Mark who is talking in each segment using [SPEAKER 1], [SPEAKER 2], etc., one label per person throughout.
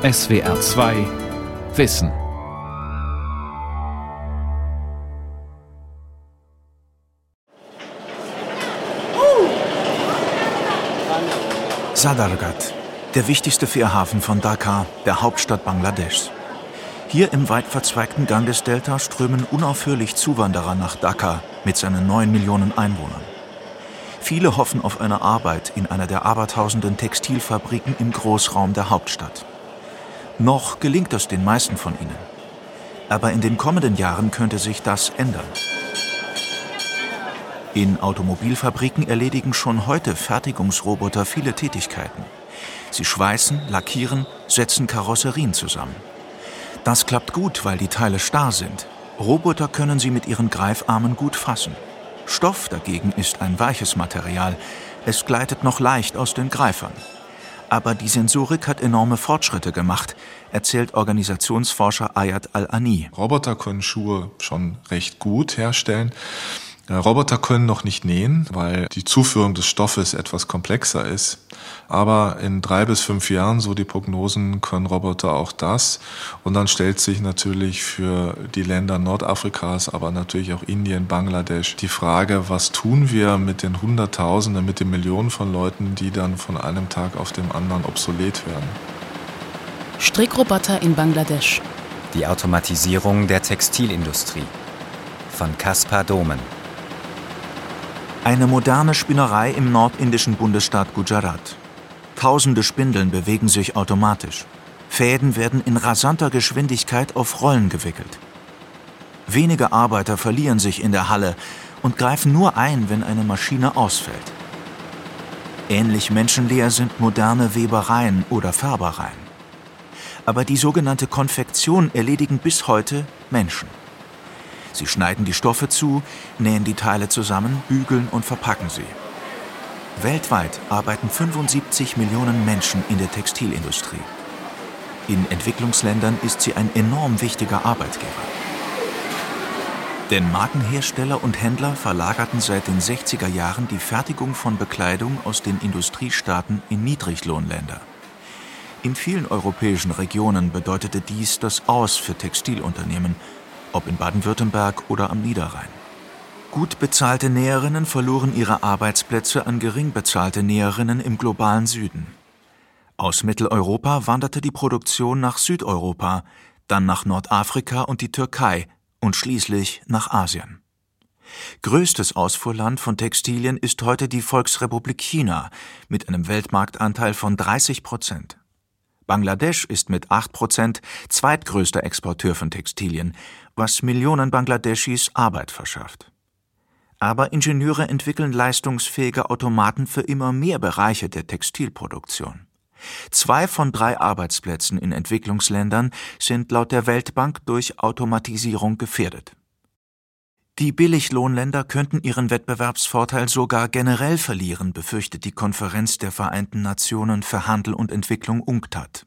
[SPEAKER 1] SWR 2 Wissen.
[SPEAKER 2] Sadargat, der wichtigste Fährhafen von Dhaka, der Hauptstadt Bangladeschs. Hier im weit verzweigten Ganges-Delta strömen unaufhörlich Zuwanderer nach Dhaka mit seinen neun Millionen Einwohnern. Viele hoffen auf eine Arbeit in einer der abertausenden Textilfabriken im Großraum der Hauptstadt. Noch gelingt es den meisten von ihnen. Aber in den kommenden Jahren könnte sich das ändern. In Automobilfabriken erledigen schon heute Fertigungsroboter viele Tätigkeiten. Sie schweißen, lackieren, setzen Karosserien zusammen. Das klappt gut, weil die Teile starr sind. Roboter können sie mit ihren Greifarmen gut fassen. Stoff dagegen ist ein weiches Material. Es gleitet noch leicht aus den Greifern. Aber die Sensorik hat enorme Fortschritte gemacht, erzählt Organisationsforscher Ayat Al-Ani.
[SPEAKER 3] Roboter können Schuhe schon recht gut herstellen. Äh, Roboter können noch nicht nähen, weil die Zuführung des Stoffes etwas komplexer ist. Aber in drei bis fünf Jahren, so die Prognosen, können Roboter auch das. Und dann stellt sich natürlich für die Länder Nordafrikas, aber natürlich auch Indien, Bangladesch die Frage, was tun wir mit den Hunderttausenden, mit den Millionen von Leuten, die dann von einem Tag auf den anderen obsolet werden.
[SPEAKER 4] Strickroboter in Bangladesch.
[SPEAKER 5] Die Automatisierung der Textilindustrie. Von Kaspar Domen.
[SPEAKER 2] Eine moderne Spinnerei im nordindischen Bundesstaat Gujarat. Tausende Spindeln bewegen sich automatisch. Fäden werden in rasanter Geschwindigkeit auf Rollen gewickelt. Wenige Arbeiter verlieren sich in der Halle und greifen nur ein, wenn eine Maschine ausfällt. Ähnlich menschenleer sind moderne Webereien oder Färbereien. Aber die sogenannte Konfektion erledigen bis heute Menschen. Sie schneiden die Stoffe zu, nähen die Teile zusammen, bügeln und verpacken sie. Weltweit arbeiten 75 Millionen Menschen in der Textilindustrie. In Entwicklungsländern ist sie ein enorm wichtiger Arbeitgeber. Denn Markenhersteller und Händler verlagerten seit den 60er Jahren die Fertigung von Bekleidung aus den Industriestaaten in Niedriglohnländer. In vielen europäischen Regionen bedeutete dies das Aus für Textilunternehmen ob in Baden-Württemberg oder am Niederrhein. Gut bezahlte Näherinnen verloren ihre Arbeitsplätze an gering bezahlte Näherinnen im globalen Süden. Aus Mitteleuropa wanderte die Produktion nach Südeuropa, dann nach Nordafrika und die Türkei und schließlich nach Asien. Größtes Ausfuhrland von Textilien ist heute die Volksrepublik China mit einem Weltmarktanteil von 30 Prozent. Bangladesch ist mit 8 Prozent zweitgrößter Exporteur von Textilien was Millionen Bangladeschis Arbeit verschafft. Aber Ingenieure entwickeln leistungsfähige Automaten für immer mehr Bereiche der Textilproduktion. Zwei von drei Arbeitsplätzen in Entwicklungsländern sind laut der Weltbank durch Automatisierung gefährdet. Die Billiglohnländer könnten ihren Wettbewerbsvorteil sogar generell verlieren, befürchtet die Konferenz der Vereinten Nationen für Handel und Entwicklung UNCTAD.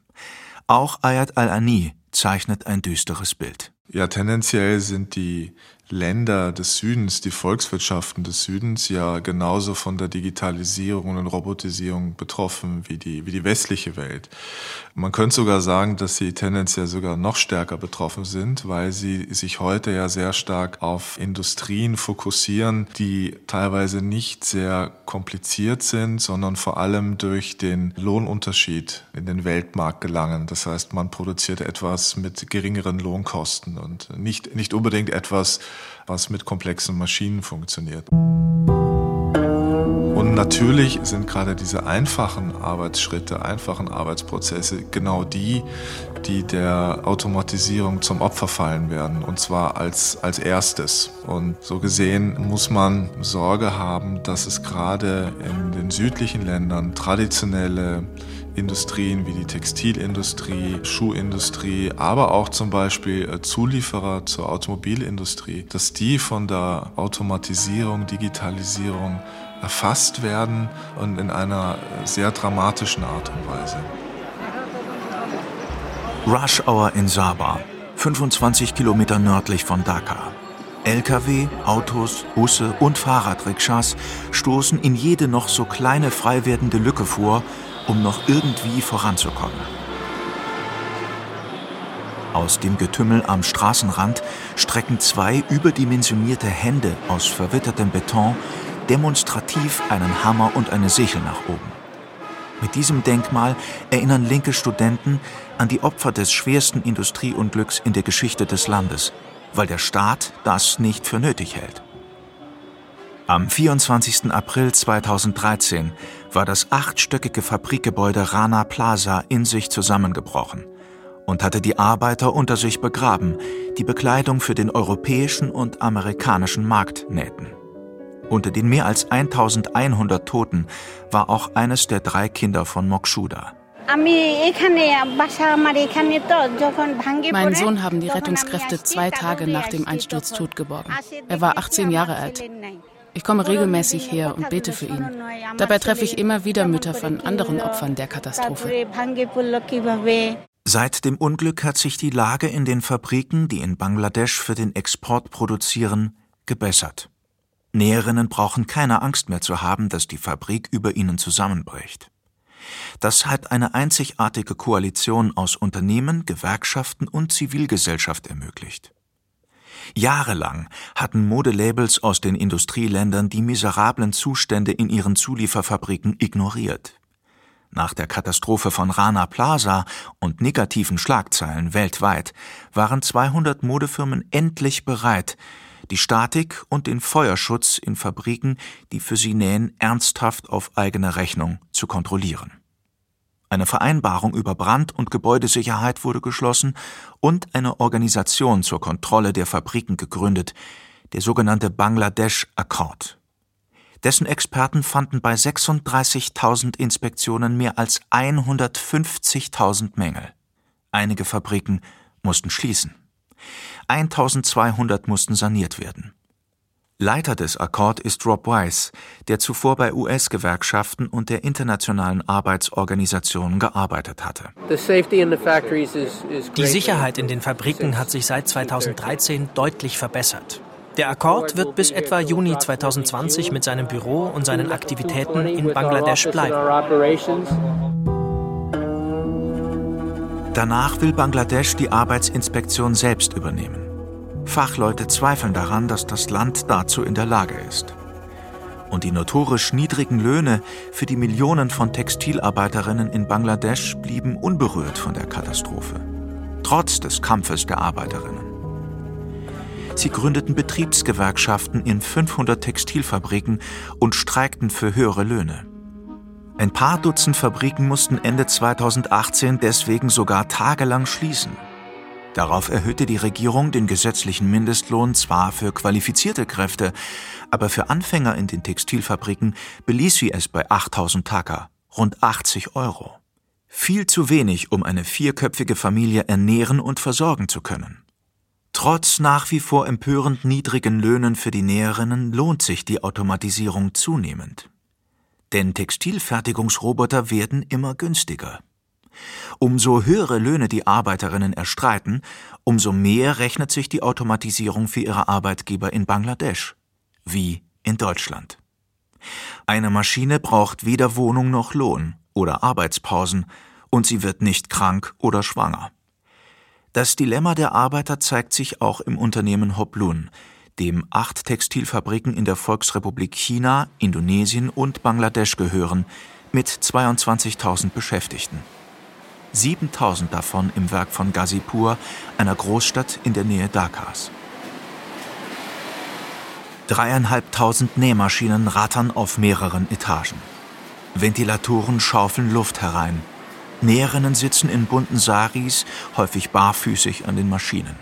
[SPEAKER 2] Auch Ayat al-Ani zeichnet ein düsteres Bild.
[SPEAKER 3] Ja, tendenziell sind die Länder des Südens, die Volkswirtschaften des Südens ja genauso von der Digitalisierung und Robotisierung betroffen wie die, wie die westliche Welt. Man könnte sogar sagen, dass sie tendenziell sogar noch stärker betroffen sind, weil sie sich heute ja sehr stark auf Industrien fokussieren, die teilweise nicht sehr kompliziert sind, sondern vor allem durch den Lohnunterschied in den Weltmarkt gelangen. Das heißt, man produziert etwas mit geringeren Lohnkosten und nicht, nicht unbedingt etwas, was mit komplexen Maschinen funktioniert. Und natürlich sind gerade diese einfachen Arbeitsschritte, einfachen Arbeitsprozesse genau die, die der Automatisierung zum Opfer fallen werden, und zwar als, als erstes. Und so gesehen muss man Sorge haben, dass es gerade in den südlichen Ländern traditionelle Industrien wie die Textilindustrie, Schuhindustrie, aber auch zum Beispiel äh, Zulieferer zur Automobilindustrie, dass die von der Automatisierung, Digitalisierung erfasst werden und in einer äh, sehr dramatischen Art und Weise.
[SPEAKER 2] Rush Hour in Sabah, 25 Kilometer nördlich von Dhaka. Lkw, Autos, Busse und Fahrradrikschas stoßen in jede noch so kleine frei werdende Lücke vor um noch irgendwie voranzukommen. Aus dem Getümmel am Straßenrand strecken zwei überdimensionierte Hände aus verwittertem Beton demonstrativ einen Hammer und eine Sichel nach oben. Mit diesem Denkmal erinnern linke Studenten an die Opfer des schwersten Industrieunglücks in der Geschichte des Landes, weil der Staat das nicht für nötig hält. Am 24. April 2013 war das achtstöckige Fabrikgebäude Rana Plaza in sich zusammengebrochen und hatte die Arbeiter unter sich begraben, die Bekleidung für den europäischen und amerikanischen Markt nähten. Unter den mehr als 1100 Toten war auch eines der drei Kinder von Mokshuda.
[SPEAKER 4] Meinen Sohn haben die Rettungskräfte zwei Tage nach dem Einsturz totgeborgen. Er war 18 Jahre alt. Ich komme regelmäßig her und bete für ihn. Dabei treffe ich immer wieder Mütter von anderen Opfern der Katastrophe.
[SPEAKER 2] Seit dem Unglück hat sich die Lage in den Fabriken, die in Bangladesch für den Export produzieren, gebessert. Näherinnen brauchen keine Angst mehr zu haben, dass die Fabrik über ihnen zusammenbricht. Das hat eine einzigartige Koalition aus Unternehmen, Gewerkschaften und Zivilgesellschaft ermöglicht. Jahrelang hatten Modelabels aus den Industrieländern die miserablen Zustände in ihren Zulieferfabriken ignoriert. Nach der Katastrophe von Rana Plaza und negativen Schlagzeilen weltweit waren 200 Modefirmen endlich bereit, die Statik und den Feuerschutz in Fabriken, die für sie nähen, ernsthaft auf eigene Rechnung zu kontrollieren. Eine Vereinbarung über Brand- und Gebäudesicherheit wurde geschlossen und eine Organisation zur Kontrolle der Fabriken gegründet, der sogenannte Bangladesch Accord. Dessen Experten fanden bei 36.000 Inspektionen mehr als 150.000 Mängel. Einige Fabriken mussten schließen. 1200 mussten saniert werden. Leiter des Accord ist Rob Weiss, der zuvor bei US-Gewerkschaften und der Internationalen Arbeitsorganisation gearbeitet hatte.
[SPEAKER 6] Die Sicherheit in den Fabriken hat sich seit 2013 deutlich verbessert. Der Accord wird bis etwa Juni 2020 mit seinem Büro und seinen Aktivitäten in Bangladesch bleiben.
[SPEAKER 2] Danach will Bangladesch die Arbeitsinspektion selbst übernehmen. Fachleute zweifeln daran, dass das Land dazu in der Lage ist. Und die notorisch niedrigen Löhne für die Millionen von Textilarbeiterinnen in Bangladesch blieben unberührt von der Katastrophe, trotz des Kampfes der Arbeiterinnen. Sie gründeten Betriebsgewerkschaften in 500 Textilfabriken und streikten für höhere Löhne. Ein paar Dutzend Fabriken mussten Ende 2018 deswegen sogar tagelang schließen. Darauf erhöhte die Regierung den gesetzlichen Mindestlohn zwar für qualifizierte Kräfte, aber für Anfänger in den Textilfabriken beließ sie es bei 8000 Taka, rund 80 Euro. Viel zu wenig, um eine vierköpfige Familie ernähren und versorgen zu können. Trotz nach wie vor empörend niedrigen Löhnen für die Näherinnen lohnt sich die Automatisierung zunehmend. Denn Textilfertigungsroboter werden immer günstiger. Umso höhere Löhne die Arbeiterinnen erstreiten, umso mehr rechnet sich die Automatisierung für ihre Arbeitgeber in Bangladesch, wie in Deutschland. Eine Maschine braucht weder Wohnung noch Lohn oder Arbeitspausen, und sie wird nicht krank oder schwanger. Das Dilemma der Arbeiter zeigt sich auch im Unternehmen Hoplun, dem acht Textilfabriken in der Volksrepublik China, Indonesien und Bangladesch gehören, mit 22.000 Beschäftigten. 7000 davon im Werk von Ghazipur, einer Großstadt in der Nähe Dhakas. Dreieinhalbtausend Nähmaschinen rattern auf mehreren Etagen. Ventilatoren schaufeln Luft herein. Näherinnen sitzen in bunten Saris, häufig barfüßig an den Maschinen.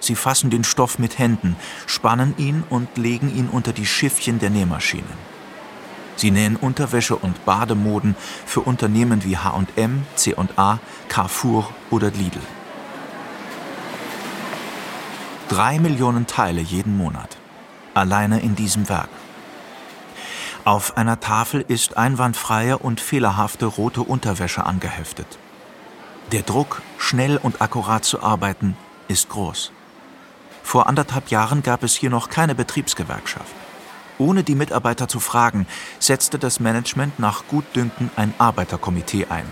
[SPEAKER 2] Sie fassen den Stoff mit Händen, spannen ihn und legen ihn unter die Schiffchen der Nähmaschinen. Sie nähen Unterwäsche und Bademoden für Unternehmen wie H&M, C&A, Carrefour oder Lidl. Drei Millionen Teile jeden Monat. Alleine in diesem Werk. Auf einer Tafel ist einwandfreie und fehlerhafte rote Unterwäsche angeheftet. Der Druck, schnell und akkurat zu arbeiten, ist groß. Vor anderthalb Jahren gab es hier noch keine Betriebsgewerkschaft. Ohne die Mitarbeiter zu fragen, setzte das Management nach Gutdünken ein Arbeiterkomitee ein.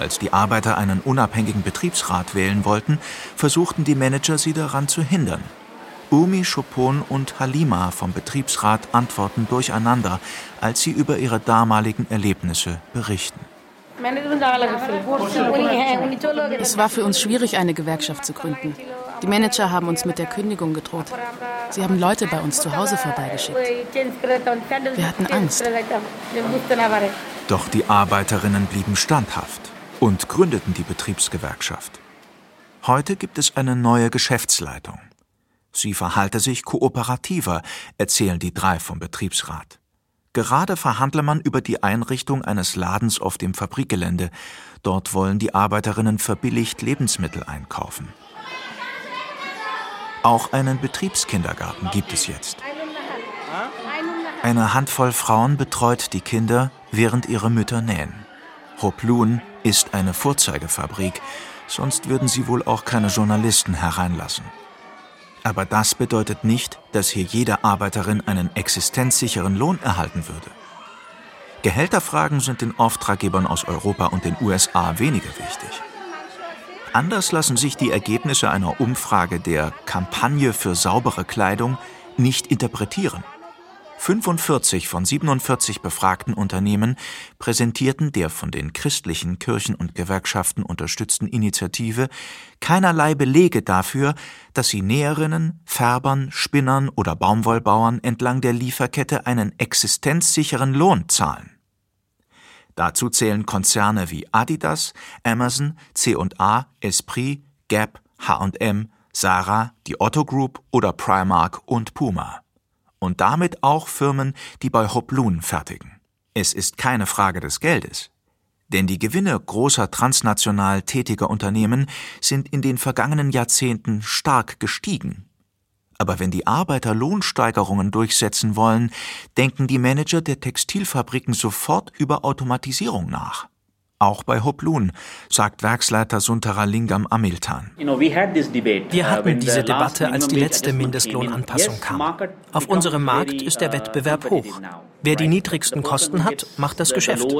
[SPEAKER 2] Als die Arbeiter einen unabhängigen Betriebsrat wählen wollten, versuchten die Manager sie daran zu hindern. Umi Chopon und Halima vom Betriebsrat antworten durcheinander, als sie über ihre damaligen Erlebnisse berichten.
[SPEAKER 4] Es war für uns schwierig, eine Gewerkschaft zu gründen. Die Manager haben uns mit der Kündigung gedroht. Sie haben Leute bei uns zu Hause vorbeigeschickt. Wir hatten Angst.
[SPEAKER 2] Doch die Arbeiterinnen blieben standhaft und gründeten die Betriebsgewerkschaft. Heute gibt es eine neue Geschäftsleitung. Sie verhalte sich kooperativer, erzählen die drei vom Betriebsrat. Gerade verhandle man über die Einrichtung eines Ladens auf dem Fabrikgelände. Dort wollen die Arbeiterinnen verbilligt Lebensmittel einkaufen. Auch einen Betriebskindergarten gibt es jetzt. Eine Handvoll Frauen betreut die Kinder, während ihre Mütter nähen. Hoplun ist eine Vorzeigefabrik, sonst würden sie wohl auch keine Journalisten hereinlassen. Aber das bedeutet nicht, dass hier jede Arbeiterin einen existenzsicheren Lohn erhalten würde. Gehälterfragen sind den Auftraggebern aus Europa und den USA weniger wichtig. Anders lassen sich die Ergebnisse einer Umfrage der Kampagne für saubere Kleidung nicht interpretieren. 45 von 47 befragten Unternehmen präsentierten der von den christlichen Kirchen und Gewerkschaften unterstützten Initiative keinerlei Belege dafür, dass sie Näherinnen, Färbern, Spinnern oder Baumwollbauern entlang der Lieferkette einen existenzsicheren Lohn zahlen. Dazu zählen Konzerne wie Adidas, Amazon, C&A, Esprit, Gap, H&M, Sarah, die Otto Group oder Primark und Puma und damit auch Firmen, die bei Hoplun fertigen. Es ist keine Frage des Geldes. Denn die Gewinne großer transnational tätiger Unternehmen sind in den vergangenen Jahrzehnten stark gestiegen. Aber wenn die Arbeiter Lohnsteigerungen durchsetzen wollen, denken die Manager der Textilfabriken sofort über Automatisierung nach. Auch bei Hoplun, sagt Werksleiter Suntaralingam Amiltan.
[SPEAKER 6] Wir hatten diese Debatte, als die letzte Mindestlohnanpassung kam. Auf unserem Markt ist der Wettbewerb hoch. Wer die niedrigsten Kosten hat, macht das Geschäft.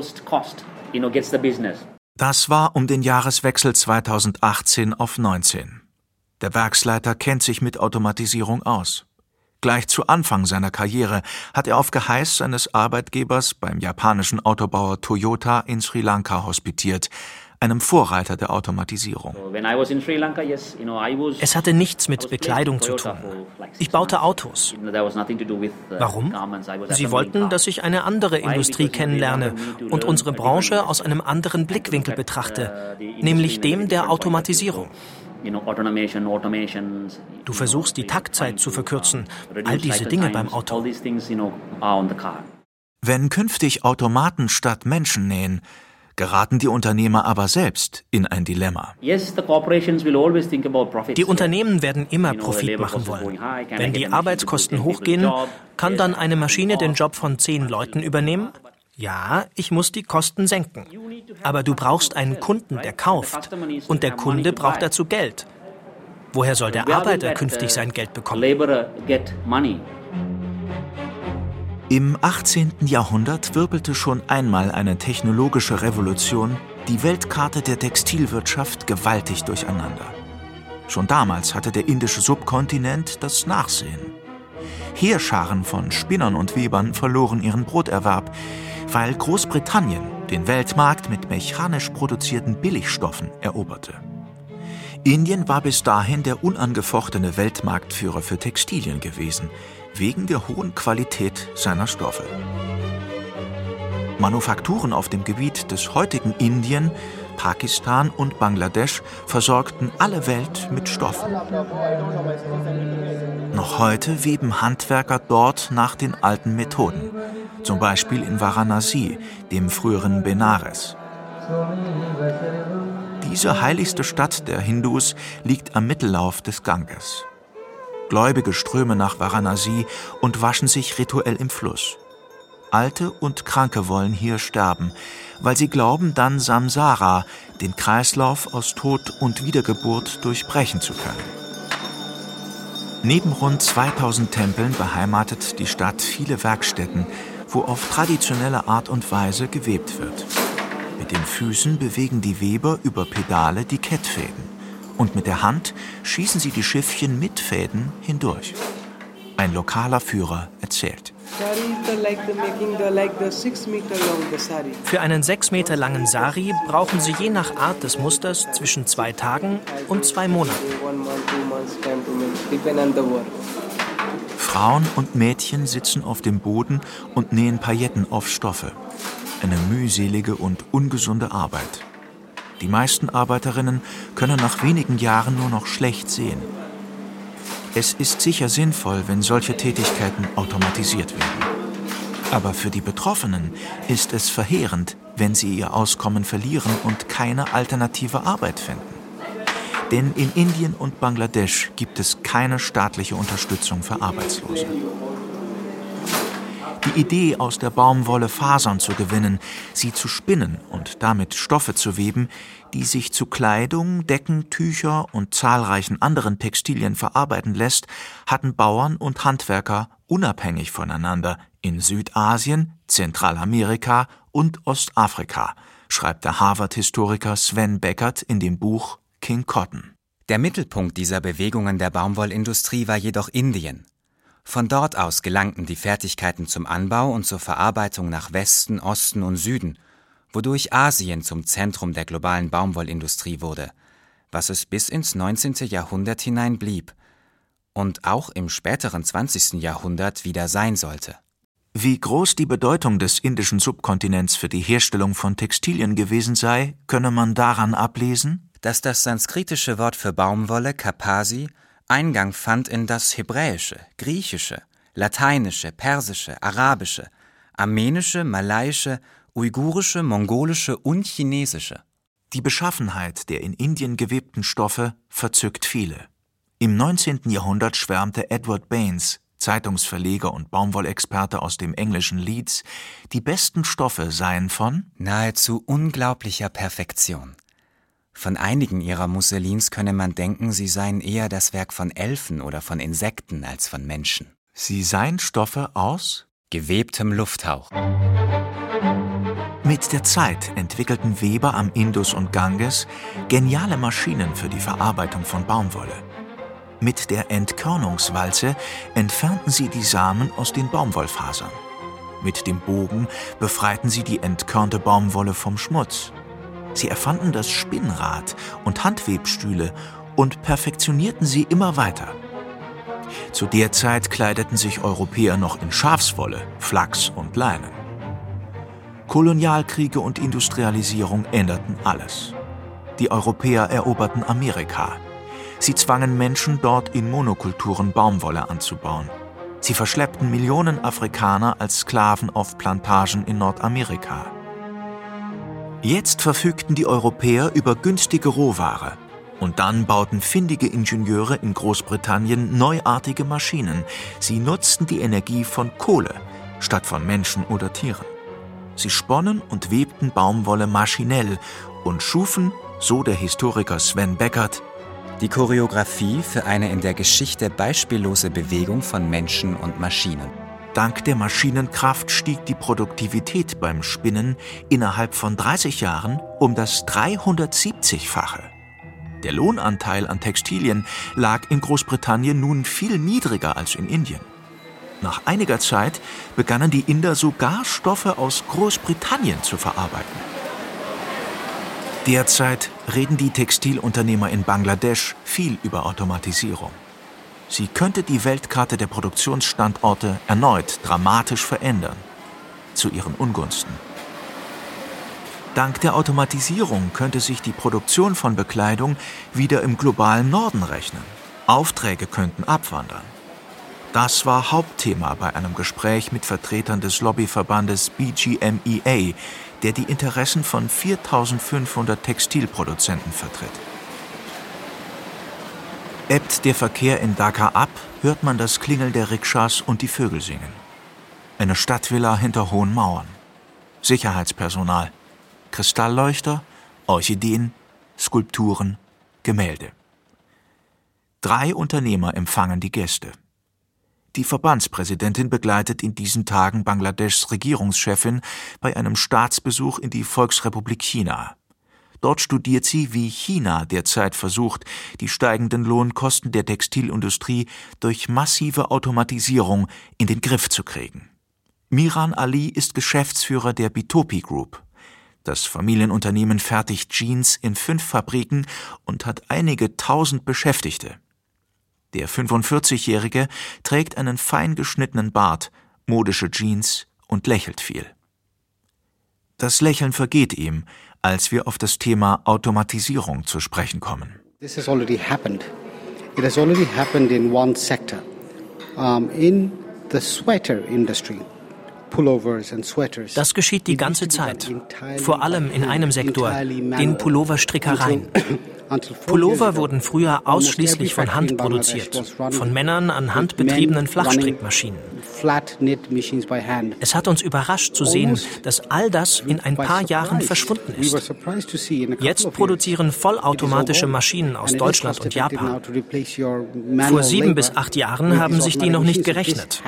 [SPEAKER 2] Das war um den Jahreswechsel 2018 auf 19. Der Werksleiter kennt sich mit Automatisierung aus. Gleich zu Anfang seiner Karriere hat er auf Geheiß seines Arbeitgebers beim japanischen Autobauer Toyota in Sri Lanka hospitiert, einem Vorreiter der Automatisierung.
[SPEAKER 6] Es hatte nichts mit Bekleidung zu tun. Ich baute Autos. Warum? Sie wollten, dass ich eine andere Industrie kennenlerne und unsere Branche aus einem anderen Blickwinkel betrachte, nämlich dem der Automatisierung. Du versuchst die Taktzeit zu verkürzen, all diese Dinge beim Auto.
[SPEAKER 2] Wenn künftig Automaten statt Menschen nähen, geraten die Unternehmer aber selbst in ein Dilemma.
[SPEAKER 6] Die Unternehmen werden immer Profit machen wollen. Wenn die Arbeitskosten hochgehen, kann dann eine Maschine den Job von zehn Leuten übernehmen? Ja, ich muss die Kosten senken. Aber du brauchst einen Kunden, der kauft. Und der Kunde braucht dazu Geld. Woher soll der Arbeiter künftig sein Geld bekommen?
[SPEAKER 2] Im 18. Jahrhundert wirbelte schon einmal eine technologische Revolution die Weltkarte der Textilwirtschaft gewaltig durcheinander. Schon damals hatte der indische Subkontinent das Nachsehen. Heerscharen von Spinnern und Webern verloren ihren Broterwerb, weil Großbritannien den Weltmarkt mit mechanisch produzierten Billigstoffen eroberte. Indien war bis dahin der unangefochtene Weltmarktführer für Textilien gewesen, wegen der hohen Qualität seiner Stoffe. Manufakturen auf dem Gebiet des heutigen Indien, Pakistan und Bangladesch versorgten alle Welt mit Stoffen. Noch heute weben Handwerker dort nach den alten Methoden zum Beispiel in Varanasi, dem früheren Benares. Diese heiligste Stadt der Hindus liegt am Mittellauf des Ganges. Gläubige strömen nach Varanasi und waschen sich rituell im Fluss. Alte und Kranke wollen hier sterben, weil sie glauben, dann Samsara, den Kreislauf aus Tod und Wiedergeburt, durchbrechen zu können. Neben rund 2000 Tempeln beheimatet die Stadt viele Werkstätten, wo auf traditionelle Art und Weise gewebt wird. Mit den Füßen bewegen die Weber über Pedale die Kettfäden und mit der Hand schießen sie die Schiffchen mit Fäden hindurch. Ein lokaler Führer erzählt.
[SPEAKER 6] Für einen sechs Meter langen Sari brauchen sie je nach Art des Musters zwischen zwei Tagen und zwei Monaten.
[SPEAKER 2] Frauen und Mädchen sitzen auf dem Boden und nähen Pailletten auf Stoffe. Eine mühselige und ungesunde Arbeit. Die meisten Arbeiterinnen können nach wenigen Jahren nur noch schlecht sehen. Es ist sicher sinnvoll, wenn solche Tätigkeiten automatisiert werden. Aber für die Betroffenen ist es verheerend, wenn sie ihr Auskommen verlieren und keine alternative Arbeit finden. Denn in Indien und Bangladesch gibt es keine staatliche Unterstützung für Arbeitslose. Die Idee, aus der Baumwolle Fasern zu gewinnen, sie zu spinnen und damit Stoffe zu weben, die sich zu Kleidung, Decken, Tücher und zahlreichen anderen Textilien verarbeiten lässt, hatten Bauern und Handwerker unabhängig voneinander in Südasien, Zentralamerika und Ostafrika, schreibt der Harvard-Historiker Sven Beckert in dem Buch King Cotton.
[SPEAKER 5] Der Mittelpunkt dieser Bewegungen der Baumwollindustrie war jedoch Indien. Von dort aus gelangten die Fertigkeiten zum Anbau und zur Verarbeitung nach Westen, Osten und Süden, wodurch Asien zum Zentrum der globalen Baumwollindustrie wurde, was es bis ins 19. Jahrhundert hinein blieb und auch im späteren 20. Jahrhundert wieder sein sollte.
[SPEAKER 2] Wie groß die Bedeutung des indischen Subkontinents für die Herstellung von Textilien gewesen sei, könne man daran ablesen,
[SPEAKER 5] dass das sanskritische Wort für Baumwolle, Kapasi, Eingang fand in das Hebräische, Griechische, Lateinische, Persische, Arabische, Armenische, Malaiische, Uigurische, Mongolische und Chinesische.
[SPEAKER 2] Die Beschaffenheit der in Indien gewebten Stoffe verzückt viele. Im 19. Jahrhundert schwärmte Edward Baines, Zeitungsverleger und Baumwollexperte aus dem englischen Leeds, die besten Stoffe seien von
[SPEAKER 5] nahezu unglaublicher Perfektion. Von einigen ihrer Musselins könne man denken, sie seien eher das Werk von Elfen oder von Insekten als von Menschen.
[SPEAKER 2] Sie seien Stoffe aus
[SPEAKER 5] gewebtem Lufthauch.
[SPEAKER 2] Mit der Zeit entwickelten Weber am Indus und Ganges geniale Maschinen für die Verarbeitung von Baumwolle. Mit der Entkörnungswalze entfernten sie die Samen aus den Baumwollfasern. Mit dem Bogen befreiten sie die entkörnte Baumwolle vom Schmutz. Sie erfanden das Spinnrad und Handwebstühle und perfektionierten sie immer weiter. Zu der Zeit kleideten sich Europäer noch in Schafswolle, Flachs und Leinen. Kolonialkriege und Industrialisierung änderten alles. Die Europäer eroberten Amerika. Sie zwangen Menschen dort in Monokulturen Baumwolle anzubauen. Sie verschleppten Millionen Afrikaner als Sklaven auf Plantagen in Nordamerika. Jetzt verfügten die Europäer über günstige Rohware. Und dann bauten findige Ingenieure in Großbritannien neuartige Maschinen. Sie nutzten die Energie von Kohle statt von Menschen oder Tieren. Sie sponnen und webten Baumwolle maschinell und schufen, so der Historiker Sven Beckert,
[SPEAKER 5] die Choreografie für eine in der Geschichte beispiellose Bewegung von Menschen und Maschinen.
[SPEAKER 2] Dank der Maschinenkraft stieg die Produktivität beim Spinnen innerhalb von 30 Jahren um das 370-fache. Der Lohnanteil an Textilien lag in Großbritannien nun viel niedriger als in Indien. Nach einiger Zeit begannen die Inder sogar Stoffe aus Großbritannien zu verarbeiten. Derzeit reden die Textilunternehmer in Bangladesch viel über Automatisierung. Sie könnte die Weltkarte der Produktionsstandorte erneut dramatisch verändern, zu ihren Ungunsten. Dank der Automatisierung könnte sich die Produktion von Bekleidung wieder im globalen Norden rechnen. Aufträge könnten abwandern. Das war Hauptthema bei einem Gespräch mit Vertretern des Lobbyverbandes BGMEA, der die Interessen von 4500 Textilproduzenten vertritt. Ebbt der Verkehr in Dhaka ab, hört man das Klingeln der Rikschas und die Vögel singen. Eine Stadtvilla hinter hohen Mauern. Sicherheitspersonal. Kristallleuchter, Orchideen, Skulpturen, Gemälde. Drei Unternehmer empfangen die Gäste. Die Verbandspräsidentin begleitet in diesen Tagen Bangladeschs Regierungschefin bei einem Staatsbesuch in die Volksrepublik China. Dort studiert sie, wie China derzeit versucht, die steigenden Lohnkosten der Textilindustrie durch massive Automatisierung in den Griff zu kriegen. Miran Ali ist Geschäftsführer der Bitopi Group. Das Familienunternehmen fertigt Jeans in fünf Fabriken und hat einige tausend Beschäftigte. Der 45-Jährige trägt einen fein geschnittenen Bart, modische Jeans und lächelt viel. Das Lächeln vergeht ihm, als wir auf das Thema Automatisierung zu sprechen kommen. This has already happened. It has already happened in one sector,
[SPEAKER 6] um, in the sweater industry. Das geschieht die ganze Zeit, vor allem in einem Sektor, den Pulloverstrickereien. Pullover wurden früher ausschließlich von Hand produziert, von Männern an handbetriebenen Flachstrickmaschinen. Es hat uns überrascht zu sehen, dass all das in ein paar Jahren verschwunden ist. Jetzt produzieren vollautomatische Maschinen aus Deutschland und Japan. Vor sieben bis acht Jahren haben sich die noch nicht gerechnet.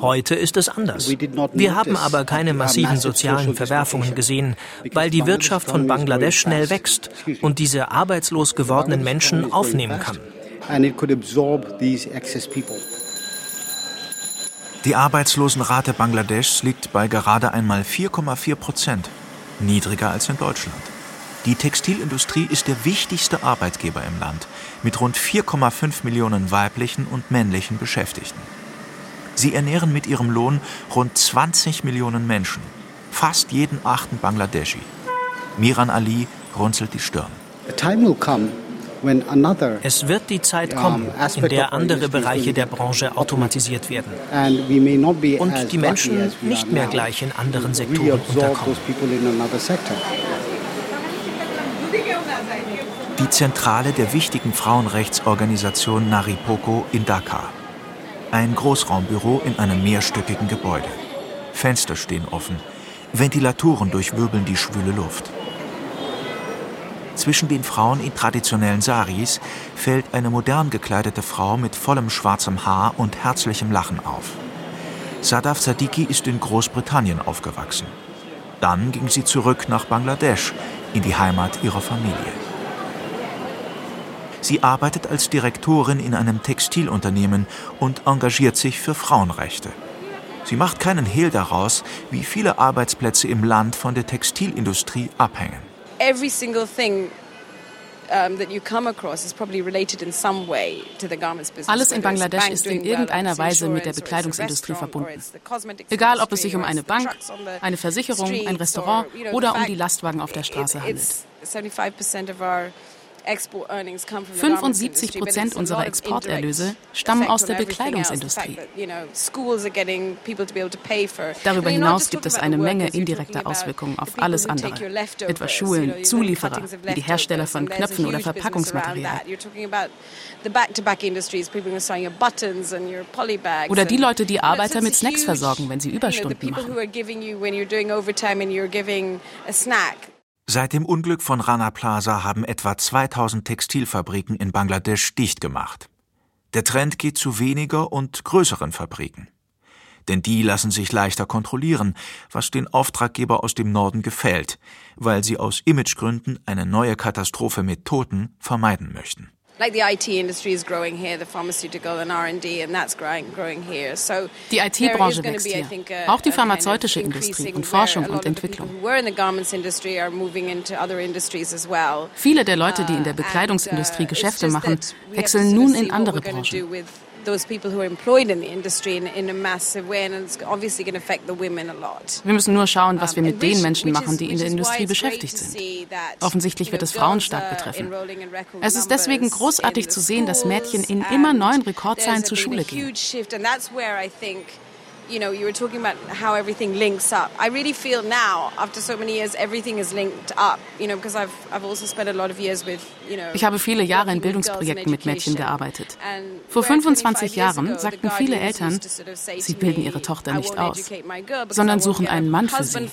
[SPEAKER 6] Heute ist es anders. Wir haben aber keine massiven sozialen Verwerfungen gesehen, weil die Wirtschaft von Bangladesch schnell wächst und diese arbeitslosen arbeitslos gewordenen Menschen aufnehmen kann.
[SPEAKER 2] Die Arbeitslosenrate Bangladeschs liegt bei gerade einmal 4,4 Prozent, niedriger als in Deutschland. Die Textilindustrie ist der wichtigste Arbeitgeber im Land mit rund 4,5 Millionen weiblichen und männlichen Beschäftigten. Sie ernähren mit ihrem Lohn rund 20 Millionen Menschen, fast jeden achten Bangladeschi. Miran Ali runzelt die Stirn.
[SPEAKER 6] Es wird die Zeit kommen, in der andere Bereiche der Branche automatisiert werden und die Menschen nicht mehr gleich in anderen Sektoren unterkommen.
[SPEAKER 2] Die Zentrale der wichtigen Frauenrechtsorganisation Naripoko in Dhaka. Ein Großraumbüro in einem mehrstöckigen Gebäude. Fenster stehen offen, Ventilatoren durchwirbeln die schwüle Luft. Zwischen den Frauen in traditionellen Saris fällt eine modern gekleidete Frau mit vollem schwarzem Haar und herzlichem Lachen auf. Sadaf Sadiki ist in Großbritannien aufgewachsen. Dann ging sie zurück nach Bangladesch, in die Heimat ihrer Familie. Sie arbeitet als Direktorin in einem Textilunternehmen und engagiert sich für Frauenrechte. Sie macht keinen Hehl daraus, wie viele Arbeitsplätze im Land von der Textilindustrie abhängen every single thing
[SPEAKER 4] alles in Bangladesch ist in irgendeiner Weise mit der Bekleidungsindustrie verbunden. Egal, ob es sich um eine Bank, eine Versicherung, ein Restaurant oder um die Lastwagen auf der Straße handelt. 75 Prozent unserer Exporterlöse stammen aus der Bekleidungsindustrie. Darüber hinaus gibt es eine Menge indirekter Auswirkungen auf alles andere, etwa Schulen, Zulieferer, wie die Hersteller von Knöpfen oder Verpackungsmaterial. Oder die Leute, die Arbeiter mit Snacks versorgen, wenn sie Überstunden machen.
[SPEAKER 2] Seit dem Unglück von Rana Plaza haben etwa 2000 Textilfabriken in Bangladesch dicht gemacht. Der Trend geht zu weniger und größeren Fabriken. Denn die lassen sich leichter kontrollieren, was den Auftraggeber aus dem Norden gefällt, weil sie aus Imagegründen eine neue Katastrophe mit Toten vermeiden möchten.
[SPEAKER 4] Die IT-Branche wächst hier, uh, auch die pharmazeutische Industrie und Forschung und Entwicklung. Viele der Leute, die in der uh, Bekleidungsindustrie Geschäfte machen, wechseln nun in andere Branchen those people who are employed in the industry in, in a massive way, and it's obviously going to affect the women a lot. Wir müssen nur schauen, was wir mit den Menschen machen, die in der Industrie beschäftigt sind. Offensichtlich wird es Frauen stark betreffen. Es ist deswegen großartig zu sehen, dass Mädchen in immer neuen Rekordzahlen zur Schule gehen.
[SPEAKER 7] you know, you were talking about how everything links up. I really feel now, after so many years, everything is linked up. You know, because I've I've also spent a lot of years with.
[SPEAKER 4] Ich habe viele Jahre in Bildungsprojekten mit Mädchen gearbeitet. Vor 25 Jahren sagten viele Eltern, sie bilden ihre Tochter nicht aus, sondern suchen einen Mann für sie.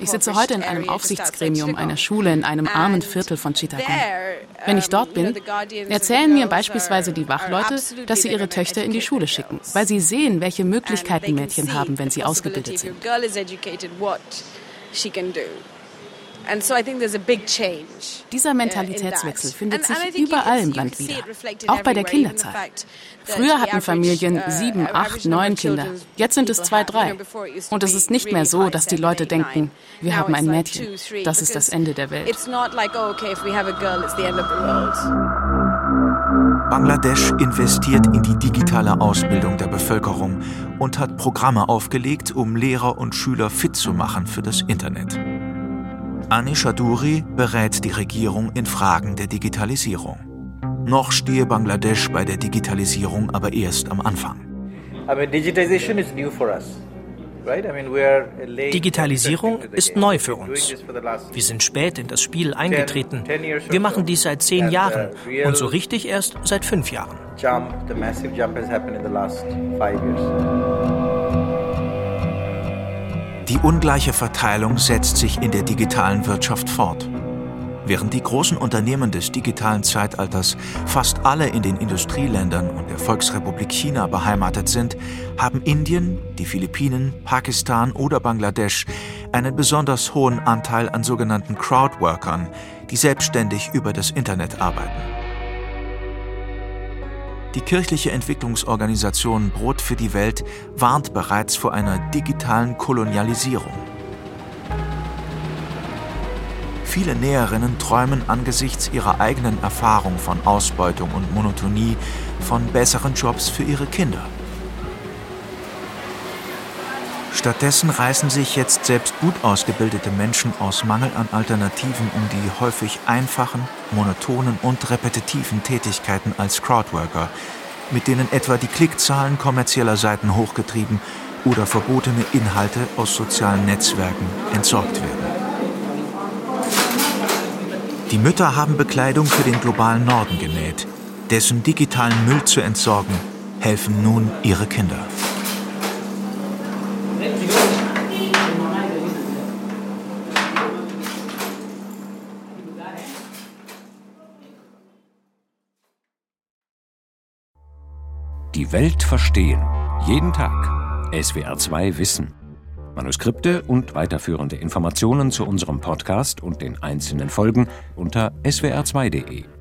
[SPEAKER 4] Ich sitze heute in einem Aufsichtsgremium einer Schule in einem armen Viertel von Chittagong. Wenn ich dort bin, erzählen mir beispielsweise die Wachleute, dass sie ihre Töchter in die Schule schicken, weil sie sehen, welche Möglichkeiten Mädchen haben, wenn sie ausgebildet sind. Dieser uh, Mentalitätswechsel findet sich überall im Land wieder, auch bei der Kinderzahl. Früher hatten Familien uh, sieben, acht, neun Kinder. Jetzt sind es zwei, drei. Und es ist nicht mehr so, dass die Leute denken, wir haben ein Mädchen. Das ist das Ende der Welt.
[SPEAKER 2] Bangladesch investiert in die digitale Ausbildung der Bevölkerung und hat Programme aufgelegt, um Lehrer und Schüler fit zu machen für das Internet. Anish Aduri berät die Regierung in Fragen der Digitalisierung. Noch stehe Bangladesch bei der Digitalisierung aber erst am Anfang.
[SPEAKER 6] Digitalisierung ist neu für uns. Wir sind spät in das Spiel eingetreten. Wir machen dies seit zehn Jahren und so richtig erst seit fünf Jahren.
[SPEAKER 2] Die ungleiche Verteilung setzt sich in der digitalen Wirtschaft fort. Während die großen Unternehmen des digitalen Zeitalters fast alle in den Industrieländern und der Volksrepublik China beheimatet sind, haben Indien, die Philippinen, Pakistan oder Bangladesch einen besonders hohen Anteil an sogenannten Crowdworkern, die selbstständig über das Internet arbeiten. Die kirchliche Entwicklungsorganisation Brot für die Welt warnt bereits vor einer digitalen Kolonialisierung. Viele Näherinnen träumen angesichts ihrer eigenen Erfahrung von Ausbeutung und Monotonie von besseren Jobs für ihre Kinder. Stattdessen reißen sich jetzt selbst gut ausgebildete Menschen aus Mangel an Alternativen um die häufig einfachen, monotonen und repetitiven Tätigkeiten als Crowdworker, mit denen etwa die Klickzahlen kommerzieller Seiten hochgetrieben oder verbotene Inhalte aus sozialen Netzwerken entsorgt werden. Die Mütter haben Bekleidung für den globalen Norden genäht. Dessen digitalen Müll zu entsorgen, helfen nun ihre Kinder.
[SPEAKER 1] Die Welt verstehen. Jeden Tag. SWR2 Wissen. Manuskripte und weiterführende Informationen zu unserem Podcast und den einzelnen Folgen unter swr2.de.